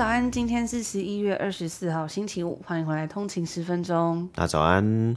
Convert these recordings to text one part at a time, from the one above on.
早安，今天是十一月二十四号，星期五，欢迎回来通勤十分钟。大早安。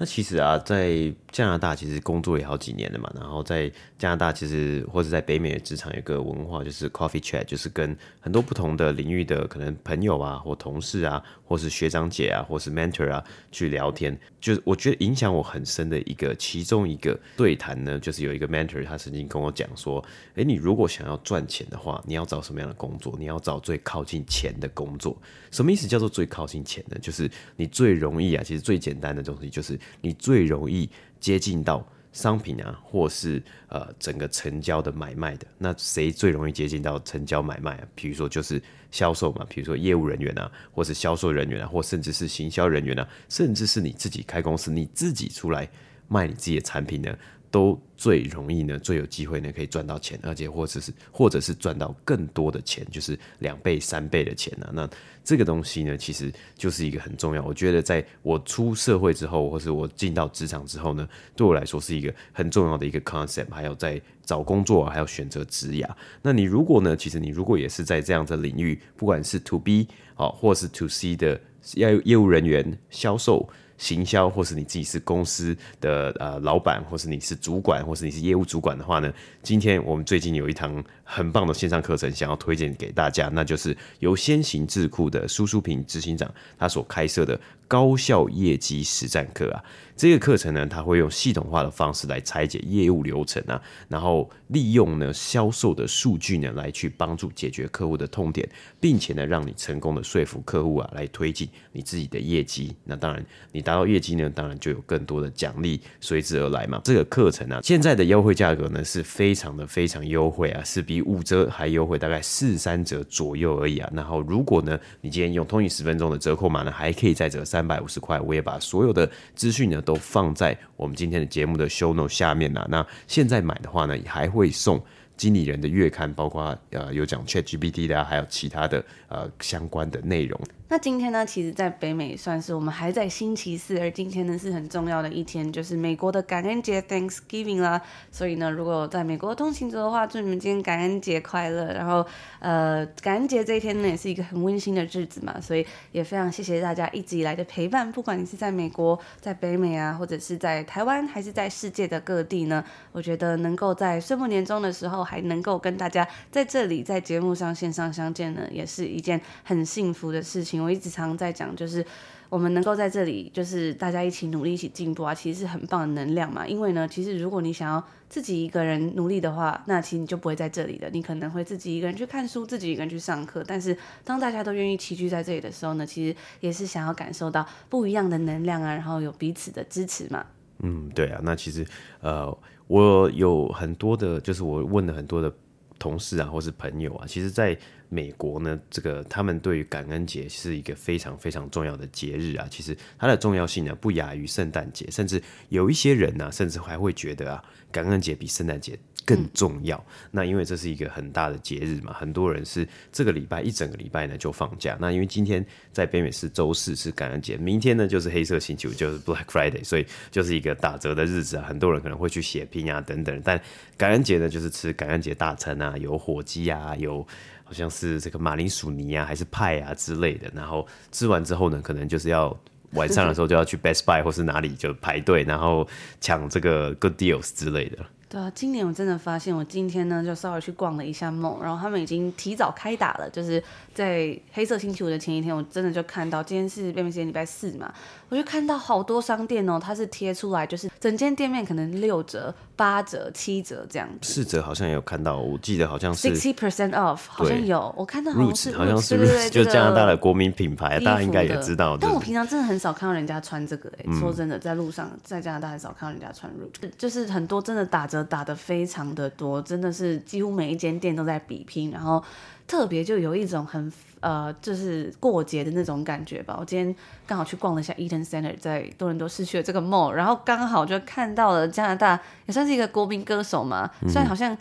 那其实啊，在加拿大其实工作也好几年了嘛，然后在加拿大其实或者在北美的职场有个文化，就是 coffee chat，就是跟很多不同的领域的可能朋友啊，或同事啊，或是学长姐啊，或是 mentor 啊去聊天。就是我觉得影响我很深的一个其中一个对谈呢，就是有一个 mentor 他曾经跟我讲说，诶，你如果想要赚钱的话，你要找什么样的工作？你要找最靠近钱的工作。什么意思叫做最靠近钱呢？就是你最容易啊，其实最简单的东西就是。你最容易接近到商品啊，或是呃整个成交的买卖的，那谁最容易接近到成交买卖啊？比如说就是销售嘛，比如说业务人员啊，或是销售人员啊，或甚至是行销人员啊，甚至是你自己开公司，你自己出来卖你自己的产品呢，都最容易呢，最有机会呢，可以赚到钱，而且或者是或者是赚到更多的钱，就是两倍、三倍的钱啊。那这个东西呢，其实就是一个很重要。我觉得在我出社会之后，或是我进到职场之后呢，对我来说是一个很重要的一个 concept。还有在找工作，还有选择职涯。那你如果呢，其实你如果也是在这样的领域，不管是 to B 啊，或是 to C 的业业务人员、销售。行销，或是你自己是公司的呃老板，或是你是主管，或是你是业务主管的话呢，今天我们最近有一堂很棒的线上课程，想要推荐给大家，那就是由先行智库的苏苏平执行长他所开设的高效业绩实战课啊。这个课程呢，他会用系统化的方式来拆解业务流程啊，然后利用呢销售的数据呢来去帮助解决客户的痛点，并且呢让你成功的说服客户啊来推进你自己的业绩。那当然，你达到业绩呢，当然就有更多的奖励随之而来嘛。这个课程啊，现在的优惠价格呢是非常的非常优惠啊，是比五折还优惠，大概四三折左右而已啊。然后如果呢你今天用通勤十分钟的折扣码呢，还可以再折三百五十块。我也把所有的资讯呢。都放在我们今天的节目的 show note 下面了。那现在买的话呢，还会送经理人的月刊，包括呃有讲 ChatGPT 的啊，还有其他的呃相关的内容。那今天呢，其实，在北美算是我们还在星期四，而今天呢是很重要的一天，就是美国的感恩节 Thanksgiving 啦。所以呢，如果在美国通勤者的话，祝你们今天感恩节快乐。然后，呃，感恩节这一天呢，也是一个很温馨的日子嘛，所以也非常谢谢大家一直以来的陪伴，不管你是在美国、在北美啊，或者是在台湾，还是在世界的各地呢，我觉得能够在岁末年终的时候，还能够跟大家在这里在节目上线上相见呢，也是一件很幸福的事情。我一直常在讲，就是我们能够在这里，就是大家一起努力、一起进步啊，其实是很棒的能量嘛。因为呢，其实如果你想要自己一个人努力的话，那其实你就不会在这里的。你可能会自己一个人去看书，自己一个人去上课。但是当大家都愿意齐聚在这里的时候呢，其实也是想要感受到不一样的能量啊，然后有彼此的支持嘛。嗯，对啊。那其实呃，我有很多的，就是我问了很多的同事啊，或是朋友啊，其实，在美国呢，这个他们对于感恩节是一个非常非常重要的节日啊。其实它的重要性呢，不亚于圣诞节，甚至有一些人呢、甚至还会觉得啊，感恩节比圣诞节更重要。嗯、那因为这是一个很大的节日嘛，很多人是这个礼拜一整个礼拜呢就放假。那因为今天在北美是周四是感恩节，明天呢就是黑色星期五，就是 Black Friday，所以就是一个打折的日子啊。很多人可能会去血拼啊等等。但感恩节呢，就是吃感恩节大餐啊，有火鸡啊，有。好像是这个马铃薯泥啊，还是派啊之类的。然后吃完之后呢，可能就是要晚上的时候就要去 Best Buy 或是哪里就排队，然后抢这个 Good Deals 之类的。对啊，今年我真的发现，我今天呢就稍微去逛了一下 mall，然后他们已经提早开打了，就是在黑色星期五的前一天，我真的就看到今天是北美时间礼拜四嘛，我就看到好多商店哦，它是贴出来，就是整间店面可能六折、八折、七折这样子。四折好像也有看到，我记得好像是 sixty percent off，好像有，我看到好像是 Roots，好像是 Roots，就加拿大的国民品牌，大家应该也知道。但我平常真的很少看到人家穿这个，哎、嗯，说真的，在路上在加拿大很少看到人家穿 Roots，就是很多真的打折。折打得非常的多，真的是几乎每一间店都在比拼，然后特别就有一种很呃，就是过节的那种感觉吧。我今天刚好去逛了一下 Eaton Center，在多伦多市区的这个 mall，然后刚好就看到了加拿大也算是一个国民歌手嘛，虽然好像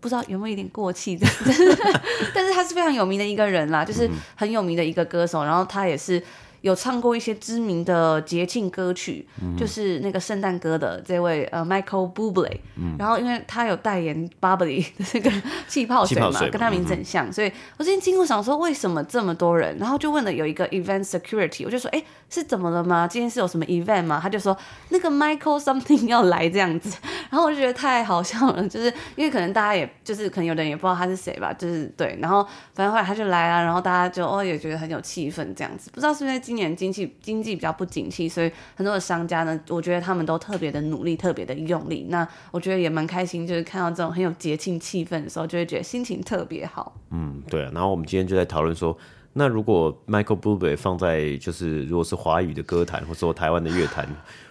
不知道有没有一点过气的，但是 但是他是非常有名的一个人啦，就是很有名的一个歌手，然后他也是。有唱过一些知名的节庆歌曲，嗯、就是那个圣诞歌的这位呃 Michael Bublé，嗯、然后因为他有代言 Bubbly 的这个气泡水嘛，水跟他名字很像，嗯、所以我今天经过想说为什么这么多人，然后就问了有一个 Event Security，我就说哎是怎么了吗？今天是有什么 event 吗？他就说那个 Michael something 要来这样子，然后我就觉得太好笑了，就是因为可能大家也就是可能有的人也不知道他是谁吧，就是对，然后反正后来他就来了，然后大家就哦也觉得很有气氛这样子，不知道是不是在。今年经济经济比较不景气，所以很多的商家呢，我觉得他们都特别的努力，特别的用力。那我觉得也蛮开心，就是看到这种很有节庆气氛的时候，就会觉得心情特别好。嗯，对啊。然后我们今天就在讨论说，那如果 Michael Bublé 放在就是如果是华语的歌坛，或者说台湾的乐坛。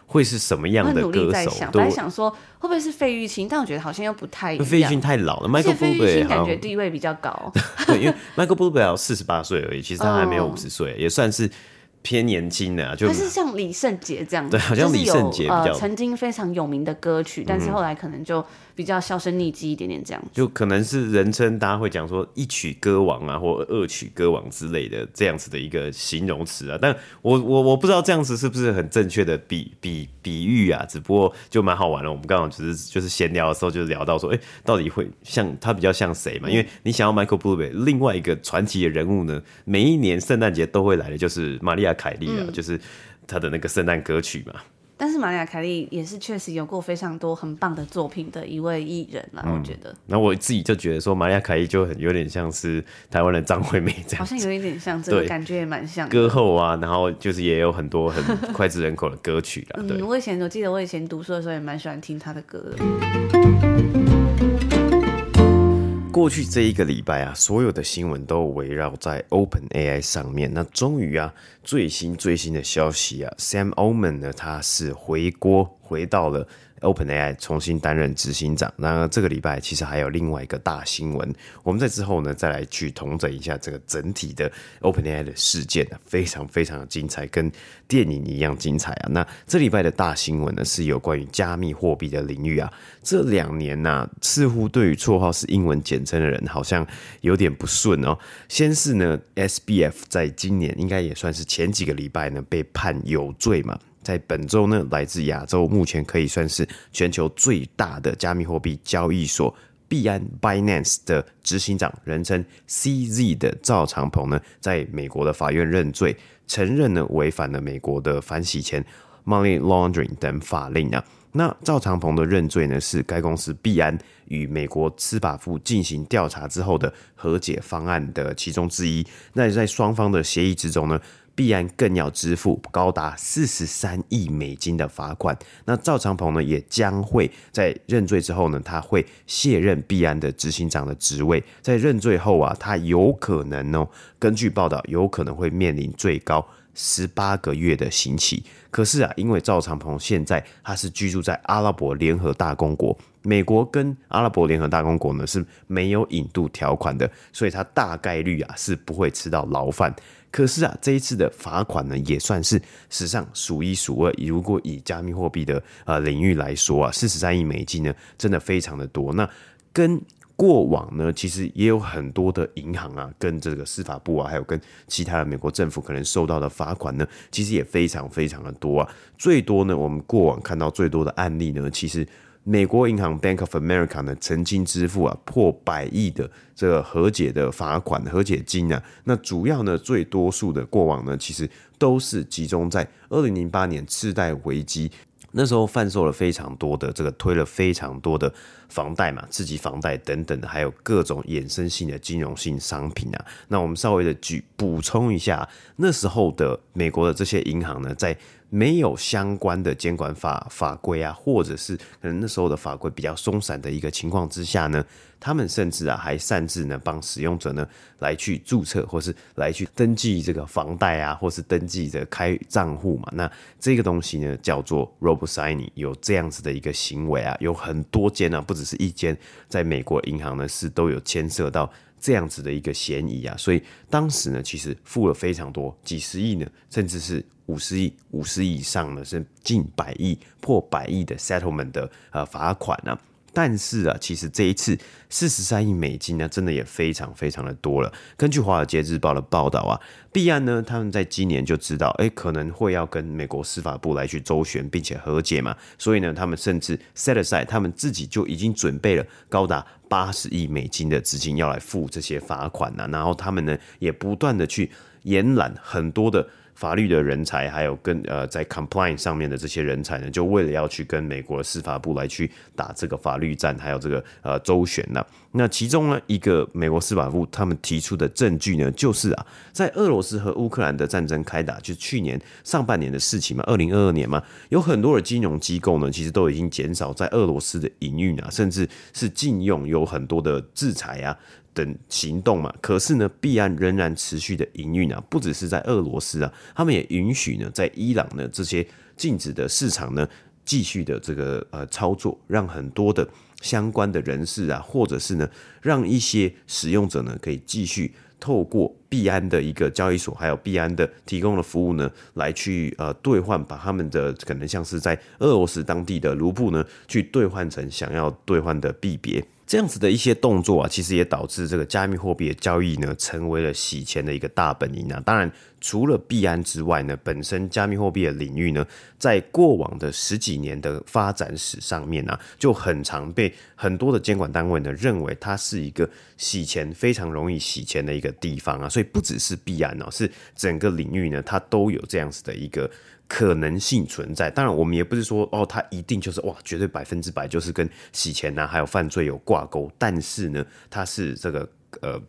会是什么样的歌手？我本来想说会不会是费玉清，但我觉得好像又不太一样。费玉清太老了，Michael Bublé 感觉地位比较高。对，因为 Michael Bublé 四十八岁而已，其实他还没有五十岁，也算是。偏年轻的啊，就他是像李圣杰这样子，对，好像李圣杰比较、呃、曾经非常有名的歌曲，但是后来可能就比较销声匿迹一点点这样子，就可能是人称大家会讲说一曲歌王啊，或二曲歌王之类的这样子的一个形容词啊。但我我我不知道这样子是不是很正确的比比比喻啊，只不过就蛮好玩的。我们刚好只是就是闲聊的时候就聊到说，哎、欸，到底会像他比较像谁嘛？因为你想要 Michael Bublé，另外一个传奇的人物呢，每一年圣诞节都会来的就是玛利亚凯莉啊，嗯、就是他的那个圣诞歌曲嘛。但是玛利亚凯莉也是确实有过非常多很棒的作品的一位艺人啦，嗯、我觉得。那我自己就觉得说，玛利亚凯莉就很有点像是台湾的张惠妹这样，好像有一点像，这个感觉也蛮像。歌后啊，然后就是也有很多很脍炙人口的歌曲啦。对，嗯、我以前我记得我以前读书的时候也蛮喜欢听她的歌的。过去这一个礼拜啊，所有的新闻都围绕在 OpenAI 上面。那终于啊，最新最新的消息啊，Sam Altman 呢，他是回国回到了。OpenAI 重新担任执行长，那这个礼拜其实还有另外一个大新闻，我们在之后呢再来去统整一下这个整体的 OpenAI 的事件啊，非常非常的精彩，跟电影一样精彩啊。那这礼拜的大新闻呢是有关于加密货币的领域啊，这两年呐、啊，似乎对于绰号是英文简称的人好像有点不顺哦。先是呢，SBF 在今年应该也算是前几个礼拜呢被判有罪嘛。在本周呢，来自亚洲，目前可以算是全球最大的加密货币交易所币安 （Binance） 的执行长，人称 CZ 的赵长鹏呢，在美国的法院认罪，承认呢违反了美国的反洗钱 （Money Laundering） 等法令啊。那赵长鹏的认罪呢，是该公司币安与美国司法部进行调查之后的和解方案的其中之一。那在双方的协议之中呢，必安更要支付高达四十三亿美金的罚款。那赵长鹏呢，也将会在认罪之后呢，他会卸任必安的执行长的职位。在认罪后啊，他有可能哦，根据报道，有可能会面临最高十八个月的刑期。可是啊，因为赵长鹏现在他是居住在阿拉伯联合大公国，美国跟阿拉伯联合大公国呢是没有引渡条款的，所以他大概率啊是不会吃到牢饭。可是啊，这一次的罚款呢，也算是史上数一数二。如果以加密货币的呃领域来说啊，四十三亿美金呢，真的非常的多。那跟过往呢，其实也有很多的银行啊，跟这个司法部啊，还有跟其他的美国政府可能受到的罚款呢，其实也非常非常的多啊。最多呢，我们过往看到最多的案例呢，其实。美国银行 Bank of America 呢，曾经支付啊破百亿的这个和解的罚款、和解金啊。那主要呢，最多数的过往呢，其实都是集中在二零零八年次贷危机，那时候贩售了非常多的这个推了非常多的房贷嘛，刺激房贷等等的，还有各种衍生性的金融性商品啊。那我们稍微的举补充一下，那时候的美国的这些银行呢，在没有相关的监管法法规啊，或者是可能那时候的法规比较松散的一个情况之下呢，他们甚至啊还擅自呢帮使用者呢来去注册，或是来去登记这个房贷啊，或是登记的开账户嘛。那这个东西呢叫做 robo-signing，有这样子的一个行为啊，有很多间啊，不只是一间，在美国银行呢是都有牵涉到这样子的一个嫌疑啊。所以当时呢，其实付了非常多，几十亿呢，甚至是五十亿、五十亿以上呢，是近百亿、破百亿的 settlement 的呃罚款呢、啊。但是啊，其实这一次四十三亿美金呢，真的也非常非常的多了。根据《华尔街日报》的报道啊，币安呢，他们在今年就知道，哎，可能会要跟美国司法部来去周旋，并且和解嘛。所以呢，他们甚至 set aside，他们自己就已经准备了高达八十亿美金的资金要来付这些罚款呢、啊。然后他们呢，也不断的去延揽很多的。法律的人才，还有跟呃在 complain 上面的这些人才呢，就为了要去跟美国司法部来去打这个法律战，还有这个呃周旋呢。那其中呢，一个美国司法部他们提出的证据呢，就是啊，在俄罗斯和乌克兰的战争开打，就是去年上半年的事情嘛，二零二二年嘛，有很多的金融机构呢，其实都已经减少在俄罗斯的营运啊，甚至是禁用，有很多的制裁啊。等行动嘛，可是呢，币安仍然持续的营运啊，不只是在俄罗斯啊，他们也允许呢，在伊朗呢这些禁止的市场呢，继续的这个呃操作，让很多的相关的人士啊，或者是呢，让一些使用者呢，可以继续透过币安的一个交易所，还有币安的提供的服务呢，来去呃兑换，把他们的可能像是在俄罗斯当地的卢布呢，去兑换成想要兑换的币别。这样子的一些动作啊，其实也导致这个加密货币的交易呢，成为了洗钱的一个大本营啊。当然，除了币安之外呢，本身加密货币的领域呢，在过往的十几年的发展史上面啊，就很常被很多的监管单位呢认为它是一个洗钱非常容易洗钱的一个地方啊。所以不只是币安哦，是整个领域呢，它都有这样子的一个。可能性存在，当然我们也不是说哦，它一定就是哇，绝对百分之百就是跟洗钱呐、还有犯罪有挂钩。但是呢，它是这个呃。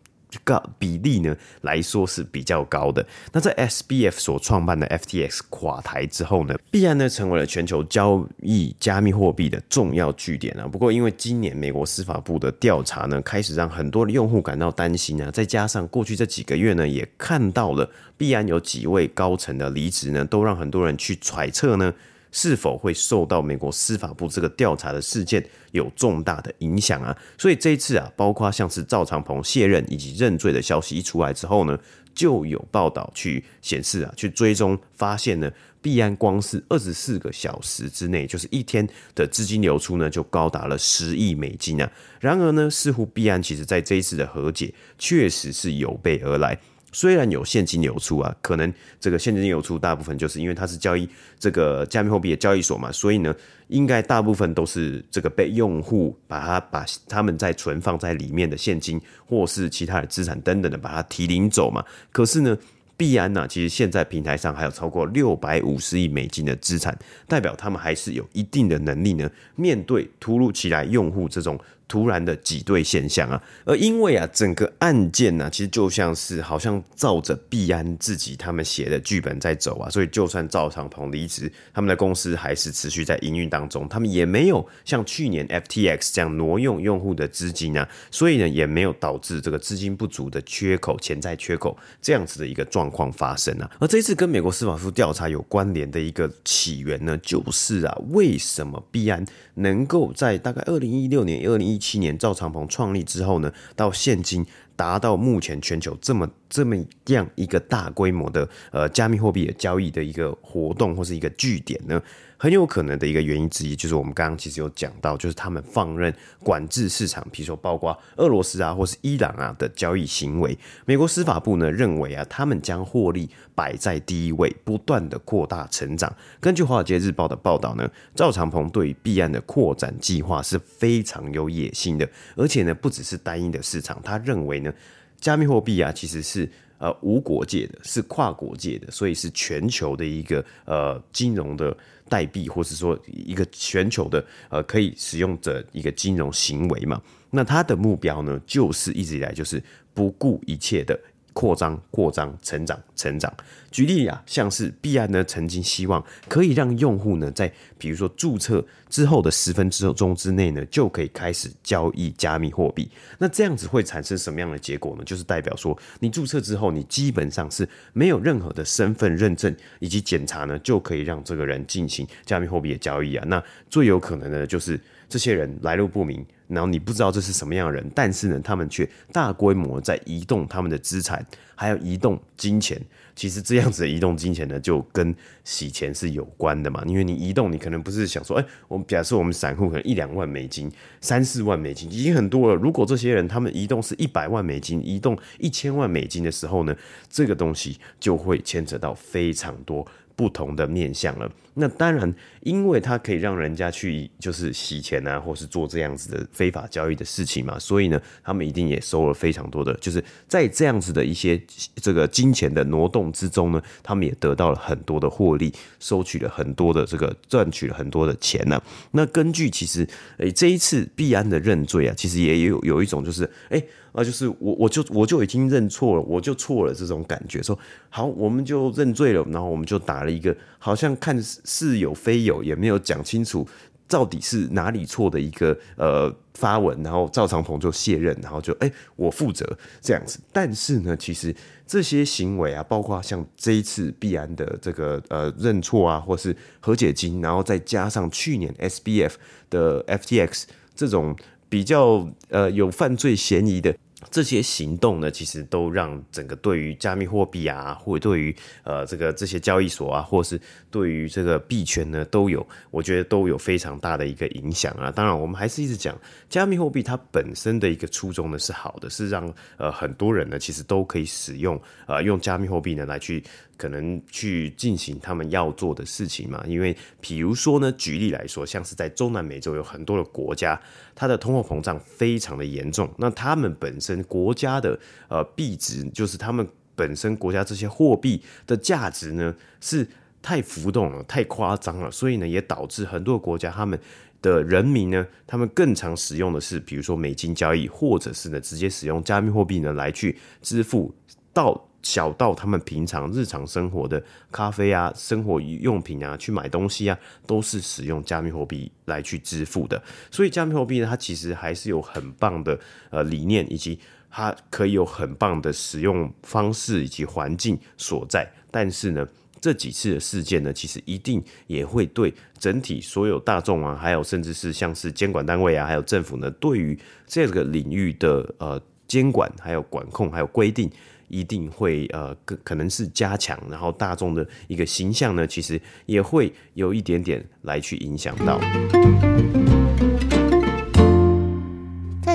个比例呢来说是比较高的。那在 SBF 所创办的 FTX 垮台之后呢，币安呢成为了全球交易加密货币的重要据点啊。不过因为今年美国司法部的调查呢，开始让很多的用户感到担心啊。再加上过去这几个月呢，也看到了币安有几位高层的离职呢，都让很多人去揣测呢。是否会受到美国司法部这个调查的事件有重大的影响啊？所以这一次啊，包括像是赵长鹏卸任以及认罪的消息一出来之后呢，就有报道去显示啊，去追踪发现呢，币安光是二十四个小时之内，就是一天的资金流出呢，就高达了十亿美金啊。然而呢，似乎币安其实在这一次的和解确实是有备而来。虽然有现金流出啊，可能这个现金流出大部分就是因为它是交易这个加密货币的交易所嘛，所以呢，应该大部分都是这个被用户把它把他们在存放在里面的现金或是其他的资产等等的把它提领走嘛。可是呢，币安呢，其实现在平台上还有超过六百五十亿美金的资产，代表他们还是有一定的能力呢，面对突如其来用户这种。突然的挤兑现象啊，而因为啊，整个案件呢、其实就像是好像照着币安自己他们写的剧本在走啊，所以就算赵长鹏离职，他们的公司还是持续在营运当中，他们也没有像去年 FTX 这样挪用用户的资金啊，所以呢，也没有导致这个资金不足的缺口、潜在缺口这样子的一个状况发生啊。而这次跟美国司法部调查有关联的一个起源呢，就是啊，为什么币安能够在大概二零一六年、二零一七年赵长鹏创立之后呢，到现今达到目前全球这么这么样一个大规模的呃加密货币的交易的一个活动或是一个据点呢？很有可能的一个原因之一，就是我们刚刚其实有讲到，就是他们放任管制市场，比如说包括俄罗斯啊或是伊朗啊的交易行为。美国司法部呢认为啊，他们将获利摆在第一位，不断的扩大成长。根据华尔街日报的报道呢，赵长鹏对于币安的扩展计划是非常有野心的，而且呢不只是单一的市场，他认为呢，加密货币啊其实是。呃，无国界的，是跨国界的，所以是全球的一个呃金融的代币，或是说一个全球的呃可以使用者一个金融行为嘛。那它的目标呢，就是一直以来就是不顾一切的扩张、扩张、成长、成长。举例啊，像是币安呢，曾经希望可以让用户呢，在比如说注册之后的十分之钟之内呢，就可以开始交易加密货币。那这样子会产生什么样的结果呢？就是代表说，你注册之后，你基本上是没有任何的身份认证以及检查呢，就可以让这个人进行加密货币的交易啊。那最有可能的就是这些人来路不明。然后你不知道这是什么样的人，但是呢，他们却大规模在移动他们的资产，还有移动金钱。其实这样子的移动金钱呢，就跟洗钱是有关的嘛。因为你移动，你可能不是想说，哎，我们假设我们散户可能一两万美金、三四万美金已经很多了。如果这些人他们移动是一百万美金、移动一千万美金的时候呢，这个东西就会牵扯到非常多。不同的面向了，那当然，因为它可以让人家去就是洗钱啊，或是做这样子的非法交易的事情嘛，所以呢，他们一定也收了非常多的，就是在这样子的一些这个金钱的挪动之中呢，他们也得到了很多的获利，收取了很多的这个赚取了很多的钱呢、那根据其实诶、这一次币安的认罪啊，其实也有有一种就是诶。啊，就是我，我就我就已经认错了，我就错了这种感觉。说好，我们就认罪了，然后我们就打了一个好像看似有非有，也没有讲清楚到底是哪里错的一个呃发文，然后赵长鹏就卸任，然后就哎、我负责这样子。但是呢，其实这些行为啊，包括像这一次币安的这个呃认错啊，或是和解金，然后再加上去年 SBF 的 FTX 这种比较呃有犯罪嫌疑的。这些行动呢，其实都让整个对于加密货币啊，或者对于呃这个这些交易所啊，或是对于这个币圈呢，都有我觉得都有非常大的一个影响啊。当然，我们还是一直讲加密货币它本身的一个初衷呢是好的，是让呃很多人呢其实都可以使用呃用加密货币呢来去。可能去进行他们要做的事情嘛？因为，比如说呢，举例来说，像是在中南美洲有很多的国家，它的通货膨胀非常的严重。那他们本身国家的呃币值，就是他们本身国家这些货币的价值呢，是太浮动了，太夸张了。所以呢，也导致很多国家他们的人民呢，他们更常使用的是，比如说美金交易，或者是呢直接使用加密货币呢来去支付到。小到他们平常日常生活的咖啡啊、生活用品啊、去买东西啊，都是使用加密货币来去支付的。所以加密货币呢，它其实还是有很棒的呃理念，以及它可以有很棒的使用方式以及环境所在。但是呢，这几次的事件呢，其实一定也会对整体所有大众啊，还有甚至是像是监管单位啊，还有政府呢，对于这个领域的呃监管、还有管控、还有规定。一定会呃，可可能是加强，然后大众的一个形象呢，其实也会有一点点来去影响到。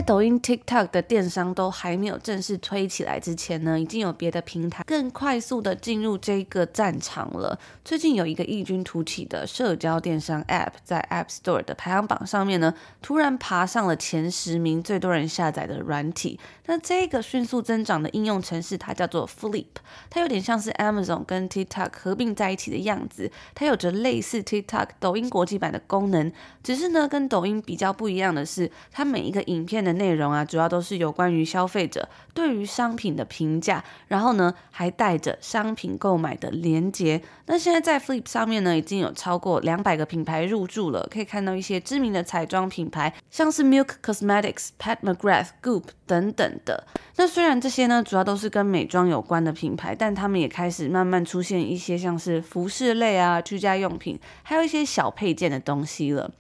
抖音、TikTok 的电商都还没有正式推起来之前呢，已经有别的平台更快速的进入这个战场了。最近有一个异军突起的社交电商 App 在 App Store 的排行榜上面呢，突然爬上了前十名最多人下载的软体。那这个迅速增长的应用程式，它叫做 Flip，它有点像是 Amazon 跟 TikTok 合并在一起的样子。它有着类似 TikTok 抖音国际版的功能，只是呢，跟抖音比较不一样的是，它每一个影片的内容啊，主要都是有关于消费者对于商品的评价，然后呢，还带着商品购买的连接。那现在在 Flip 上面呢，已经有超过两百个品牌入驻了，可以看到一些知名的彩妆品牌，像是 Milk Cosmetics、Pat McGrath、Goop 等等的。那虽然这些呢，主要都是跟美妆有关的品牌，但他们也开始慢慢出现一些像是服饰类啊、居家用品，还有一些小配件的东西了。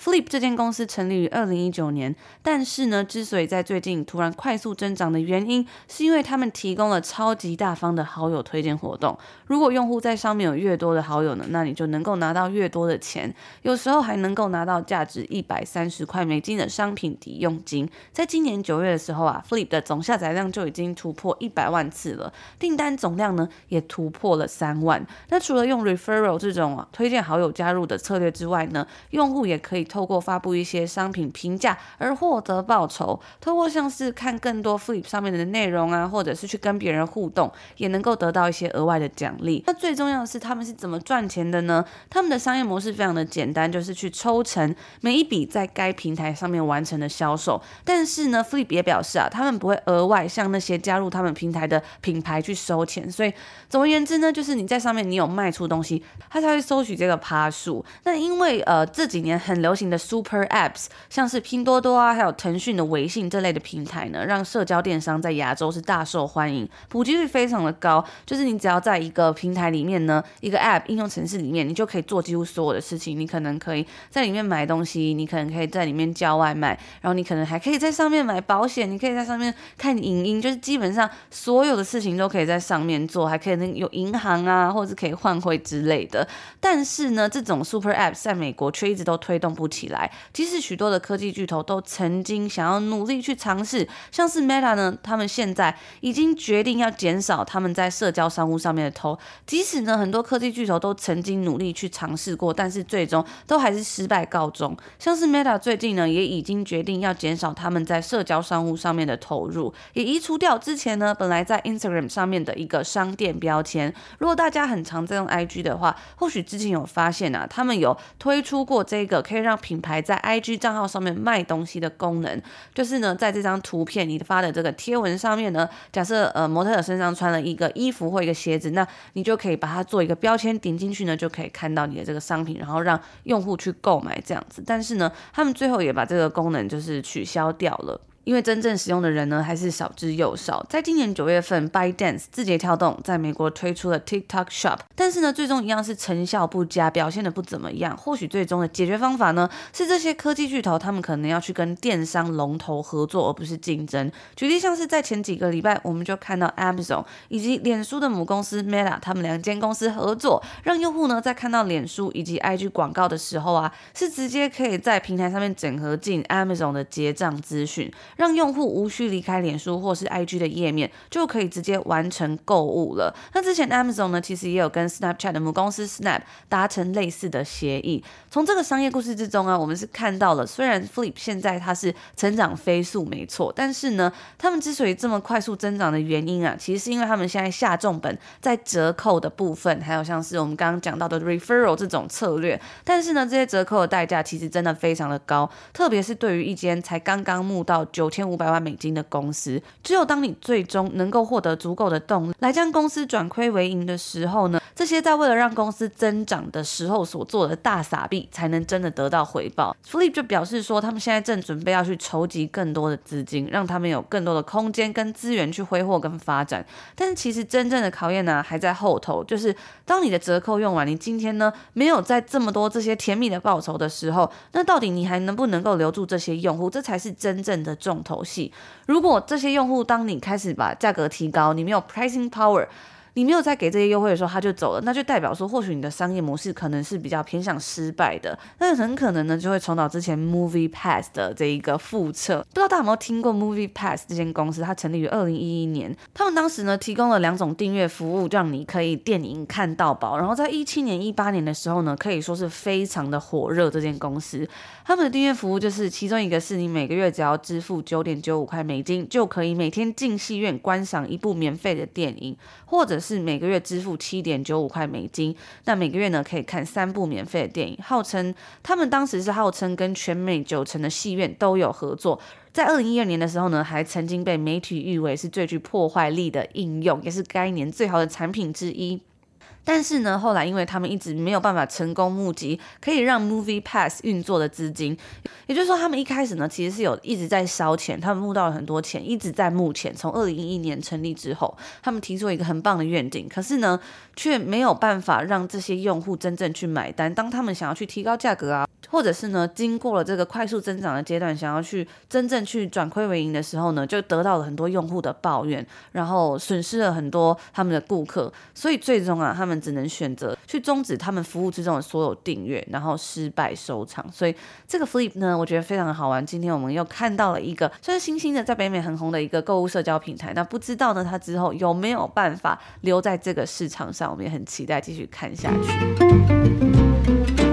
Flip 这间公司成立于二零一九年，但是呢，之所以在最近突然快速增长的原因，是因为他们提供了超级大方的好友推荐活动。如果用户在上面有越多的好友呢，那你就能够拿到越多的钱，有时候还能够拿到价值一百三十块美金的商品抵用金。在今年九月的时候啊，Flip 的总下载量就已经突破一百万次了，订单总量呢也突破了三万。那除了用 Referral 这种推荐好友加入的策略之外呢，用户也可以。透过发布一些商品评价而获得报酬，透过像是看更多 Flip 上面的内容啊，或者是去跟别人互动，也能够得到一些额外的奖励。那最重要的是，他们是怎么赚钱的呢？他们的商业模式非常的简单，就是去抽成每一笔在该平台上面完成的销售。但是呢，Flip 也表示啊，他们不会额外向那些加入他们平台的品牌去收钱。所以总而言之呢，就是你在上面你有卖出东西，他才会收取这个趴数。那因为呃这几年很流的 Super Apps，像是拼多多啊，还有腾讯的微信这类的平台呢，让社交电商在亚洲是大受欢迎，普及率非常的高。就是你只要在一个平台里面呢，一个 App 应用程式里面，你就可以做几乎所有的事情。你可能可以在里面买东西，你可能可以在里面叫外卖，然后你可能还可以在上面买保险，你可以在上面看影音，就是基本上所有的事情都可以在上面做，还可以有银行啊，或者是可以换汇之类的。但是呢，这种 Super Apps 在美国却一直都推动不起来，即使许多的科技巨头都曾经想要努力去尝试，像是 Meta 呢，他们现在已经决定要减少他们在社交商务上面的投，即使呢很多科技巨头都曾经努力去尝试过，但是最终都还是失败告终。像是 Meta 最近呢也已经决定要减少他们在社交商务上面的投入，也移除掉之前呢本来在 Instagram 上面的一个商店标签。如果大家很常在用 IG 的话，或许之前有发现啊，他们有推出过这个可以让品牌在 IG 账号上面卖东西的功能，就是呢在这张图片你发的这个贴文上面呢，假设呃模特身上穿了一个衣服或一个鞋子，那你就可以把它做一个标签，顶进去呢就可以看到你的这个商品，然后让用户去购买这样子。但是呢，他们最后也把这个功能就是取消掉了。因为真正使用的人呢，还是少之又少。在今年九月份，ByteDance 字节跳动在美国推出了 TikTok Shop，但是呢，最终一样是成效不佳，表现得不怎么样。或许最终的解决方法呢，是这些科技巨头他们可能要去跟电商龙头合作，而不是竞争。举例像是在前几个礼拜，我们就看到 Amazon 以及脸书的母公司 Meta，他们两间公司合作，让用户呢在看到脸书以及 IG 广告的时候啊，是直接可以在平台上面整合进 Amazon 的结账资讯。让用户无需离开脸书或是 IG 的页面，就可以直接完成购物了。那之前 Amazon 呢，其实也有跟 Snapchat 的母公司 Snap 达成类似的协议。从这个商业故事之中啊，我们是看到了，虽然 Flip 现在它是成长飞速没错，但是呢，他们之所以这么快速增长的原因啊，其实是因为他们现在下重本在折扣的部分，还有像是我们刚刚讲到的 Referral 这种策略。但是呢，这些折扣的代价其实真的非常的高，特别是对于一间才刚刚募到九。九千五百万美金的公司，只有当你最终能够获得足够的动力来将公司转亏为盈的时候呢，这些在为了让公司增长的时候所做的大撒币，才能真的得到回报。Flip 就表示说，他们现在正准备要去筹集更多的资金，让他们有更多的空间跟资源去挥霍跟发展。但是其实真正的考验呢、还在后头，就是当你的折扣用完，你今天呢没有在这么多这些甜蜜的报酬的时候，那到底你还能不能够留住这些用户？这才是真正的重头戏。如果这些用户当你开始把价格提高，你没有 pricing power。你没有再给这些优惠的时候，他就走了，那就代表说，或许你的商业模式可能是比较偏向失败的，那很可能呢就会重蹈之前 Movie Pass 的这一个覆辙。不知道大家有没有听过 Movie Pass 这间公司？它成立于二零一一年，他们当时呢提供了两种订阅服务，让你可以电影看到饱。然后在一七年、一八年的时候呢，可以说是非常的火热。这间公司他们的订阅服务就是其中一个是你每个月只要支付九点九五块美金，就可以每天进戏院观赏一部免费的电影，或者是是每个月支付七点九五块美金，那每个月呢可以看三部免费的电影，号称他们当时是号称跟全美九成的戏院都有合作，在二零一二年的时候呢，还曾经被媒体誉为是最具破坏力的应用，也是该年最好的产品之一。但是呢，后来因为他们一直没有办法成功募集可以让 Movie Pass 运作的资金，也就是说，他们一开始呢其实是有一直在烧钱，他们募到了很多钱，一直在募钱。从二零一一年成立之后，他们提出了一个很棒的愿景，可是呢，却没有办法让这些用户真正去买单。当他们想要去提高价格啊，或者是呢，经过了这个快速增长的阶段，想要去真正去转亏为盈的时候呢，就得到了很多用户的抱怨，然后损失了很多他们的顾客，所以最终啊，他们。只能选择去终止他们服务之中的所有订阅，然后失败收场。所以这个 Flip 呢，我觉得非常的好玩。今天我们又看到了一个算是新兴的，在北美很红的一个购物社交平台。那不知道呢，它之后有没有办法留在这个市场上？我们也很期待继续看下去。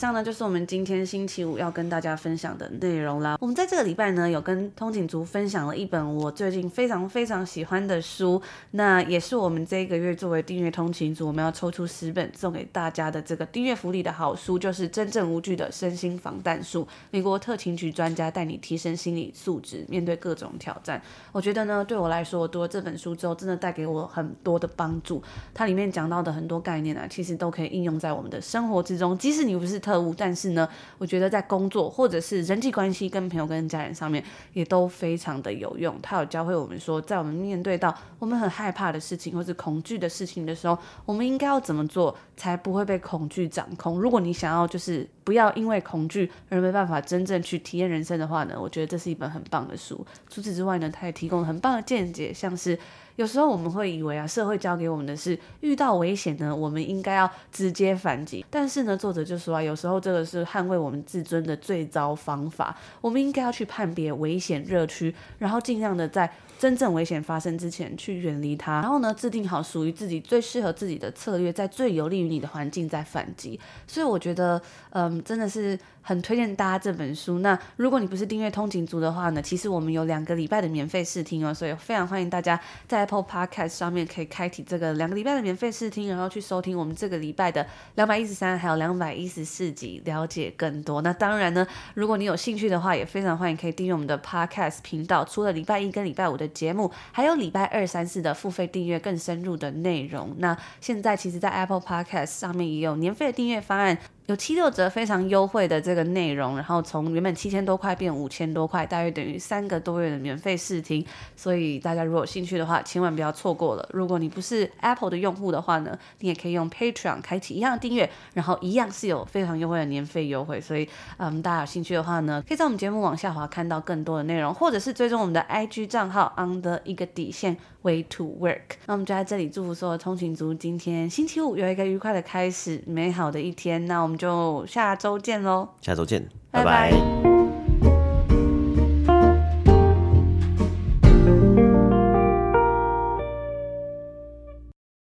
上呢就是我们今天星期五要跟大家分享的内容啦。我们在这个礼拜呢有跟通勤族分享了一本我最近非常非常喜欢的书，那也是我们这个月作为订阅通勤族，我们要抽出十本送给大家的这个订阅福利的好书，就是《真正无惧的身心防弹术》，美国特勤局专家带你提升心理素质，面对各种挑战。我觉得呢，对我来说，我读了这本书之后，真的带给我很多的帮助。它里面讲到的很多概念啊，其实都可以应用在我们的生活之中，即使你不是特务，但是呢，我觉得在工作或者是人际关系、跟朋友、跟家人上面，也都非常的有用。他有教会我们说，在我们面对到我们很害怕的事情或是恐惧的事情的时候，我们应该要怎么做，才不会被恐惧掌控。如果你想要就是不要因为恐惧而没办法真正去体验人生的话呢，我觉得这是一本很棒的书。除此之外呢，他也提供了很棒的见解，像是。有时候我们会以为啊，社会教给我们的是遇到危险呢，我们应该要直接反击。但是呢，作者就说啊，有时候这个是捍卫我们自尊的最糟方法。我们应该要去判别危险热区，然后尽量的在真正危险发生之前去远离它。然后呢，制定好属于自己最适合自己的策略，在最有利于你的环境再反击。所以我觉得，嗯，真的是。很推荐大家这本书。那如果你不是订阅通勤族的话呢，其实我们有两个礼拜的免费试听哦，所以非常欢迎大家在 Apple Podcast 上面可以开启这个两个礼拜的免费试听，然后去收听我们这个礼拜的两百一十三还有两百一十四集，了解更多。那当然呢，如果你有兴趣的话，也非常欢迎可以订阅我们的 Podcast 频道。除了礼拜一跟礼拜五的节目，还有礼拜二、三、四的付费订阅更深入的内容。那现在其实，在 Apple Podcast 上面也有年费的订阅方案。有七六折非常优惠的这个内容，然后从原本七千多块变五千多块，大约等于三个多月的免费试听。所以大家如果有兴趣的话，千万不要错过了。如果你不是 Apple 的用户的话呢，你也可以用 Patreon 开启一样的订阅，然后一样是有非常优惠的年费优惠。所以，嗯，大家有兴趣的话呢，可以在我们节目往下滑看到更多的内容，或者是追踪我们的 IG 账号 under 一个底线 Way to Work。那我们就在这里祝福所有通勤族，今天星期五有一个愉快的开始，美好的一天。那我们。就下周见喽！下周见，拜拜。拜拜。